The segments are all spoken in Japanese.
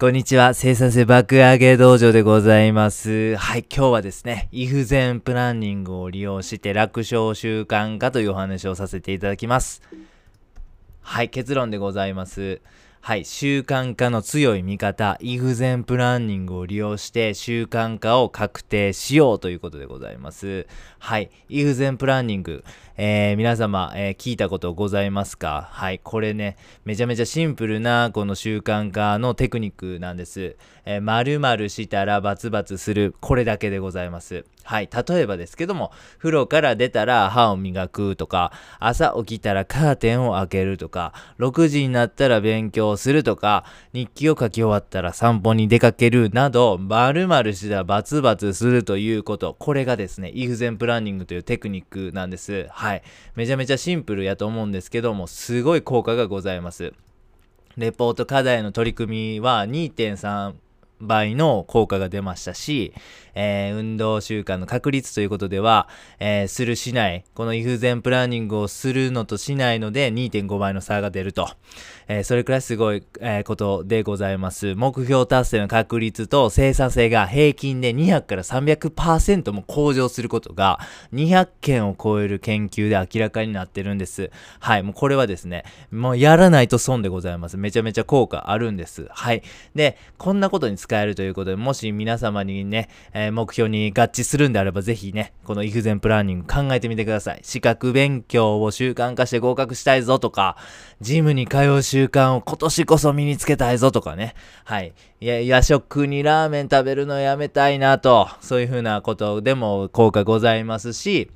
こんにちは。生産性爆上げ道場でございます。はい、今日はですね、イフゼンプランニングを利用して楽勝習慣化というお話をさせていただきます。はい、結論でございます。はい、習慣化の強い味方、イフゼンプランニングを利用して習慣化を確定しようということでございます。はい、イフゼンプランニング、えー皆様、えー聞いたことございますか？はい、これね、めちゃめちゃシンプルなこの習慣化のテクニックなんです。えー、〇〇したらバツバツする、これだけでございます。はい、例えばですけども、風呂から出たら歯を磨くとか、朝起きたらカーテンを開けるとか、6時になったら勉強するとか、日記を書き終わったら散歩に出かけるなど、〇〇したバツバツするということ、これがですね、イフゼンプランニングというテクニックなんです。はい。めちゃめちゃシンプルやと思うんですけども、すごい効果がございます。レポート課題の取り組みは2.3倍の効果が出ましたし、えー運動習慣の確率ということでは、えーするしない、このイフゼンプランニングをするのとしないので2.5倍の差が出ると。えーそれくらいすごい、えーことでございます。目標達成の確率と生産性が平均で200から300%も向上することが200件を超える研究で明らかになってるんです。はい、もうこれはですね、もうやらないと損でございます。めちゃめちゃ効果あるんです。はい。で、こんなことに使えるということで、もし皆様にね、えー目標に合致するんであれば、ぜひね、このイフゼンプランニング考えてみてください。資格勉強を習慣化して合格したいぞとか、ジムに通う習慣を今年こそ身につけたいぞとかね。はい。いや、夜食にラーメン食べるのやめたいなと、そういうふうなことでも効果ございますし、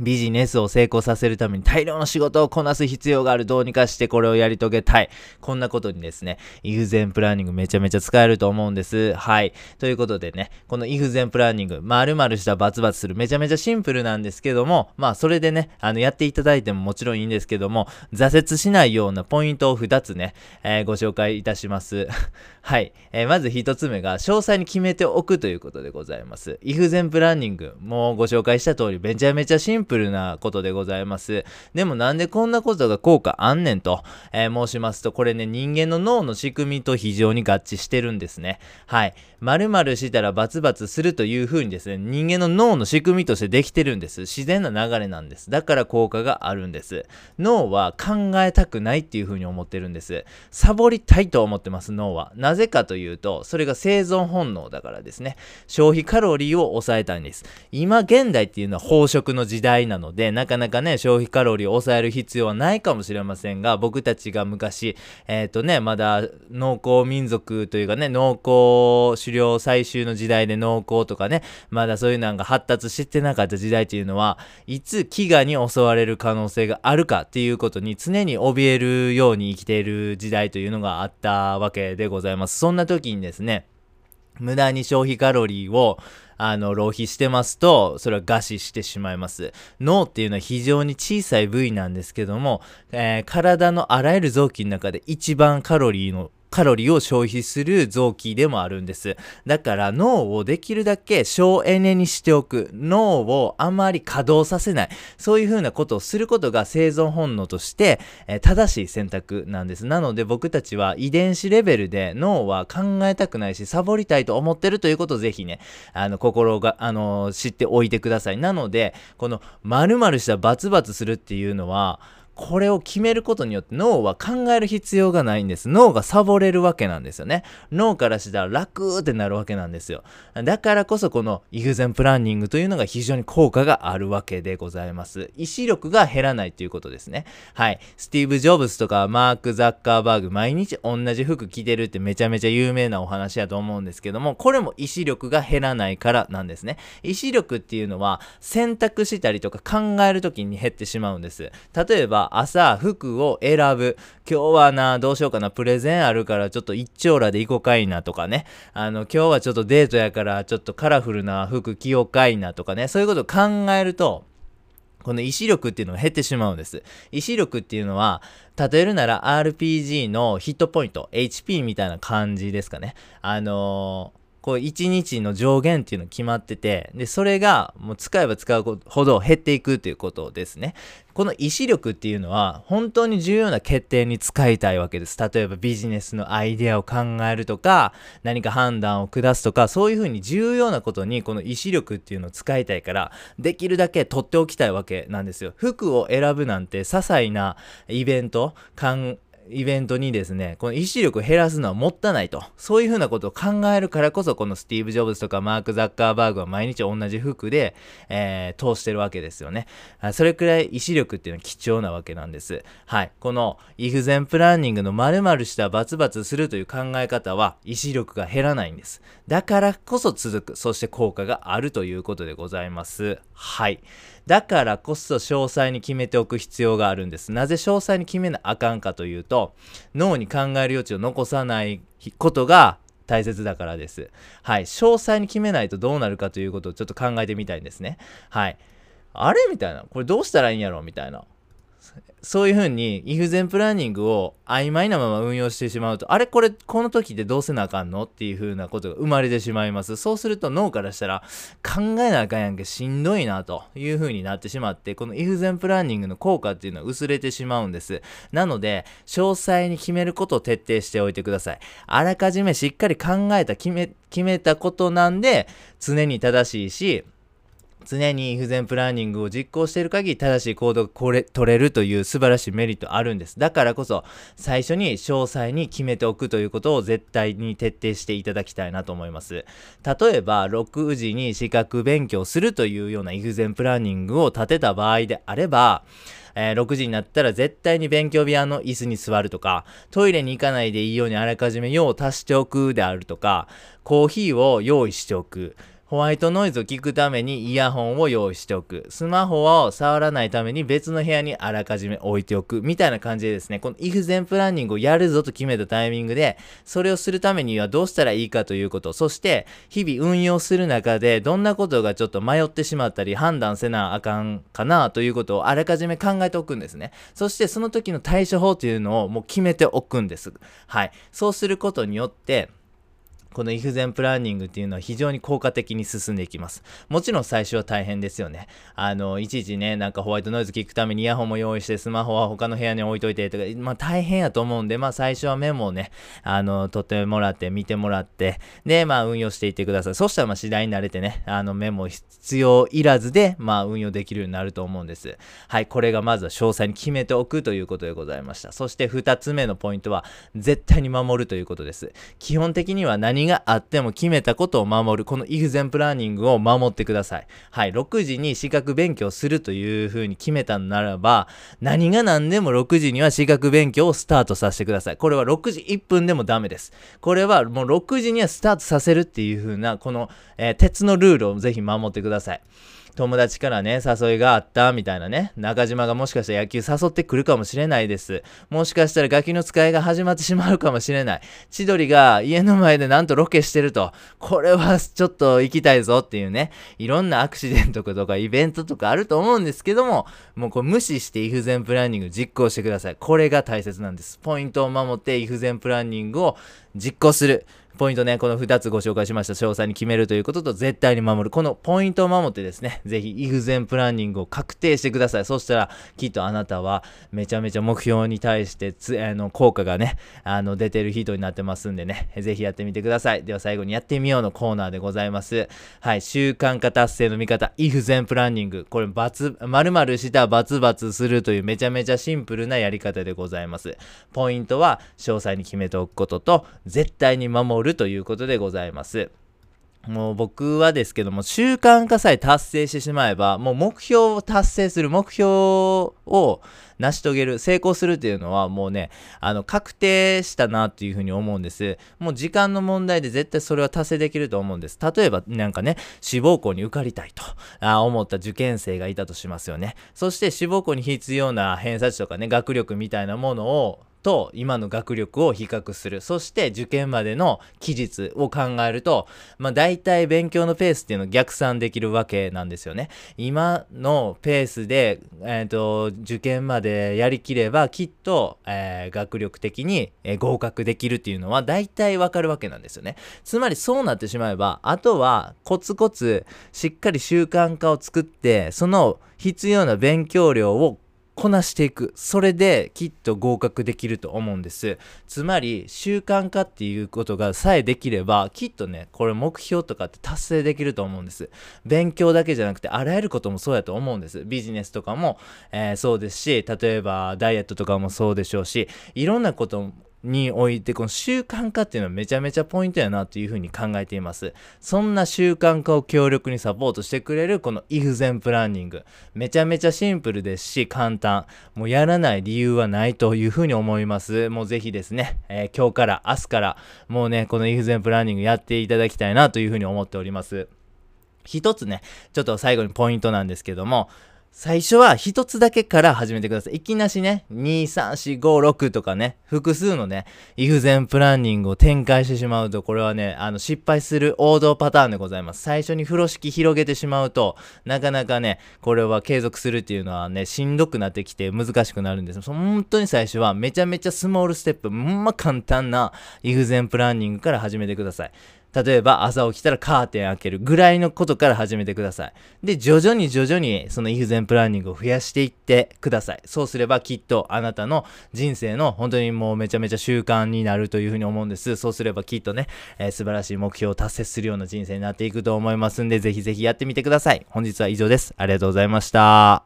ビジネスを成功させるために大量の仕事をこなす必要がある。どうにかしてこれをやり遂げたい。こんなことにですね、イフゼンプランニングめちゃめちゃ使えると思うんです。はい。ということでね、このイフゼンプランニング、丸々したバツバツする。めちゃめちゃシンプルなんですけども、まあそれでね、あの、やっていただいてももちろんいいんですけども、挫折しないようなポイントを2つね、えーご紹介いたします。はい。えーまず1つ目が、詳細に決めておくということでございます。イフゼンプランニング、もうご紹介した通り、めちゃめちゃシンプルプルなことでございます。でもなんでこんなことが効果あんねんと、えー申しますと、これね、人間の脳の仕組みと非常に合致してるんですね。はい。〇〇したらバツバツするという風にですね、人間の脳の仕組みとしてできてるんです。自然な流れなんです。だから効果があるんです。脳は考えたくないっていう風に思ってるんです。サボりたいと思ってます、脳は。なぜかというと、それが生存本能だからですね。消費カロリーを抑えたいんです。今現代っていうのは飽食の時代なので、なかなかね、消費カロリーを抑える必要はないかもしれませんが、僕たちが昔、えっ、とね、まだ農耕民族というかね、農耕狩猟採集の時代で農耕とかね、まだそういうのが発達してなかった時代っていうのは、いつ飢餓に襲われる可能性があるかっていうことに常に怯えるように生きている時代というのがあったわけでございます。そんな時にですね、無駄に消費カロリーをあの浪費してますとそれは餓死してしまいます。脳っていうのは非常に小さい部位なんですけども、えー体のあらゆる臓器の中で一番カロリーのカロリーを消費する臓器でもあるんです。だから脳をできるだけ省エネにしておく。脳をあまり稼働させない。そういうふうなことをすることが生存本能として、えー正しい選択なんです。なので僕たちは遺伝子レベルで脳は考えたくないし、サボりたいと思ってるということをぜひね、あの、心が、あの、知っておいてください。なので、この〇〇したバツバツするっていうのは、これを決めることによって脳は考える必要がないんです。脳がサボれるわけなんですよね。脳からしたら楽ってなるわけなんですよ。だからこそこのイフゼンプランニングというのが非常に効果があるわけでございます。意志力が減らないということですね。はい。スティーブ・ジョブズとかマーク・ザッカーバーグ毎日同じ服着てるってめちゃめちゃ有名なお話やと思うんですけども、これも意志力が減らないからなんですね。意志力っていうのは選択したりとか考えるときに減ってしまうんです。例えば朝服を選ぶ。今日はな、どうしようかな、プレゼンあるからちょっと一丁羅で行こうかいなとかね。あの、今日はちょっとデートやからちょっとカラフルな服着ようかいなとかね。そういうことを考えると、この意志力っていうのが減ってしまうんです。意志力っていうのは、例えるなら RPG のヒットポイント、HP みたいな感じですかね。あのーこう1日の上限っていうの決まってて、で、それがもう使えば使うほど減っていくということですね。この意志力っていうのは本当に重要な決定に使いたいわけです。例えばビジネスのアイデアを考えるとか、何か判断を下すとか、そういうふうに重要なことにこの意志力っていうのを使いたいから、できるだけ取っておきたいわけなんですよ。服を選ぶなんて些細なイベント、イベントにですね、この意志力を減らすのはもったいないと。そういうふうなことを考えるからこそ、このスティーブ・ジョブズとかマーク・ザッカーバーグは毎日同じ服で、えー、通してるわけですよね。それくらい意志力っていうのは貴重なわけなんです。はい。この、イフゼンプランニングの〇〇したバツバツするという考え方は、意志力が減らないんです。だからこそ続く、そして効果があるということでございます。はい。だからこそ詳細に決めておく必要があるんです。なぜ詳細に決めなあかんかというと、脳に考える余地を残さないことが大切だからです。はい。詳細に決めないとどうなるかということをちょっと考えてみたいんですね。はい。あれ？みたいな。これどうしたらいいんやろ？みたいな。そういうふうに、イフゼンプランニングを曖昧なまま運用してしまうと、あれこれ、この時でどうせなあかんのっていうふうなことが生まれてしまいます。そうすると脳からしたら、考えなあかんやんけ、しんどいな、というふうになってしまって、このイフゼンプランニングの効果っていうのは薄れてしまうんです。なので、詳細に決めることを徹底しておいてください。あらかじめしっかり考えた、決め、決めたことなんで、常に正しいし、常に不全プランニングを実行している限り正しい行動がこれ取れるという素晴らしいメリットあるんです。だからこそ最初に詳細に決めておくということを絶対に徹底していただきたいなと思います。例えば6時に資格勉強するというようなイフゼンプランニングを立てた場合であれば、えー、6時になったら絶対に勉強部屋の椅子に座るとか、トイレに行かないでいいようにあらかじめ用を足しておくであるとか、コーヒーを用意しておく。ホワイトノイズを聞くためにイヤホンを用意しておく。スマホを触らないために別の部屋にあらかじめ置いておく。みたいな感じでですね、この if 全プランニングをやるぞと決めたタイミングで、それをするためにはどうしたらいいかということ、そして日々運用する中でどんなことがちょっと迷ってしまったり判断せなあかんかなということをあらかじめ考えておくんですね。そしてその時の対処法というのをもう決めておくんです。はい。そうすることによって、この if 全プランニングっていうのは非常に効果的に進んでいきます。もちろん最初は大変ですよね。あの、いちいちね、なんかホワイトノイズ聞くためにイヤホンも用意して、スマホは他の部屋に置いといてとか、まあ大変やと思うんで、まあ最初はメモをね、あの、取ってもらって、見てもらって、で、まあ運用していってください。そしたらまあ次第に慣れてね、あのメモ必要いらずで、まあ運用できるようになると思うんです。はい、これがまずは詳細に決めておくということでございました。そして2つ目のポイントは、絶対に守るということです。基本的には何があっても決めたことを守る、このイグゼンプランニングを守ってください。はい、6時に資格勉強するというふうに決めたならば、何が何でも6時には資格勉強をスタートさせてください。これは6時1分でもダメです。これはもう6時にはスタートさせるっていうふうな、この、えー、鉄のルールをぜひ守ってください。友達からね、誘いがあったみたいなね、中島がもしかしたら野球誘ってくるかもしれないです。もしかしたらガキの使いが始まってしまうかもしれない。千鳥が家の前でなんとロケしてると、これはちょっと行きたいぞっていうね、いろんなアクシデントとかイベントとかあると思うんですけども、もうこれ無視してイフゼンプランニング実行してください。これが大切なんです。ポイントを守ってイフゼンプランニングを実行する。ポイントね、この2つご紹介しました。詳細に決めるということと、絶対に守る。このポイントを守ってですね、ぜひ、イフゼンプランニングを確定してください。そしたら、きっとあなたは、めちゃめちゃ目標に対してつ、あの、効果がね、あの、出てる人になってますんでね、ぜひやってみてください。では、最後にやってみようのコーナーでございます。はい、習慣化達成の見方、イフゼンプランニング。これ、バツ、〇〇したバツバツするというめちゃめちゃシンプルなやり方でございます。ポイントは、詳細に決めておくことと、絶対に守るるということでございます。ございます。もう僕はですけども、習慣化さえ達成してしまえば、もう目標を達成する、目標を成し遂げる、成功するっていうのはもうね、あの、確定したなっていうふうに思うんです。もう時間の問題で絶対それは達成できると思うんです。例えば、なんかね、志望校に受かりたいとあ思った受験生がいたとしますよね。そして志望校に必要な偏差値とかね、学力みたいなものをと今の学力を比較する。そして受験までの期日を考えると、まあ大体勉強のペースっていうのを逆算できるわけなんですよね。今のペースで、えっ、ー、と、受験までやりきればきっと、えー、学力的に、え合格できるっていうのは大体わかるわけなんですよね。つまりそうなってしまえば、あとはコツコツしっかり習慣化を作って、その必要な勉強量をこなしていく。それできっと合格できると思うんです。つまり習慣化っていうことがさえできれば、きっとね、これ目標とかって達成できると思うんです。勉強だけじゃなくて、あらゆることもそうやと思うんです。ビジネスとかも、えー、そうですし、例えばダイエットとかもそうでしょうし、いろんなことにおいて、この習慣化っていうのはめちゃめちゃポイントやなというふうに考えています。そんな習慣化を強力にサポートしてくれるこの if 全プランニング。めちゃめちゃシンプルですし簡単。もうやらない理由はないというふうに思います。もうぜひですね、えー、今日から明日からもうね、この if 全プランニングやっていただきたいなというふうに思っております。一つね、ちょっと最後にポイントなんですけども、最初は一つだけから始めてください。いきなしね、2、3、4、5、6とかね、複数のね、イフゼンプランニングを展開してしまうと、これはね、あの、失敗する王道パターンでございます。最初に風呂敷広げてしまうと、なかなかね、これは継続するっていうのはね、しんどくなってきて難しくなるんです。本当に最初はめちゃめちゃスモールステップ、ほんま簡単なイフゼンプランニングから始めてください。例えば朝起きたらカーテン開けるぐらいのことから始めてください。で、徐々に徐々にそのイフゼンプランニングを増やしていってください。そうすればきっとあなたの人生の本当にもうめちゃめちゃ習慣になるというふうに思うんです。そうすればきっとね、えー、素晴らしい目標を達成するような人生になっていくと思いますんで、ぜひぜひやってみてください。本日は以上です。ありがとうございました。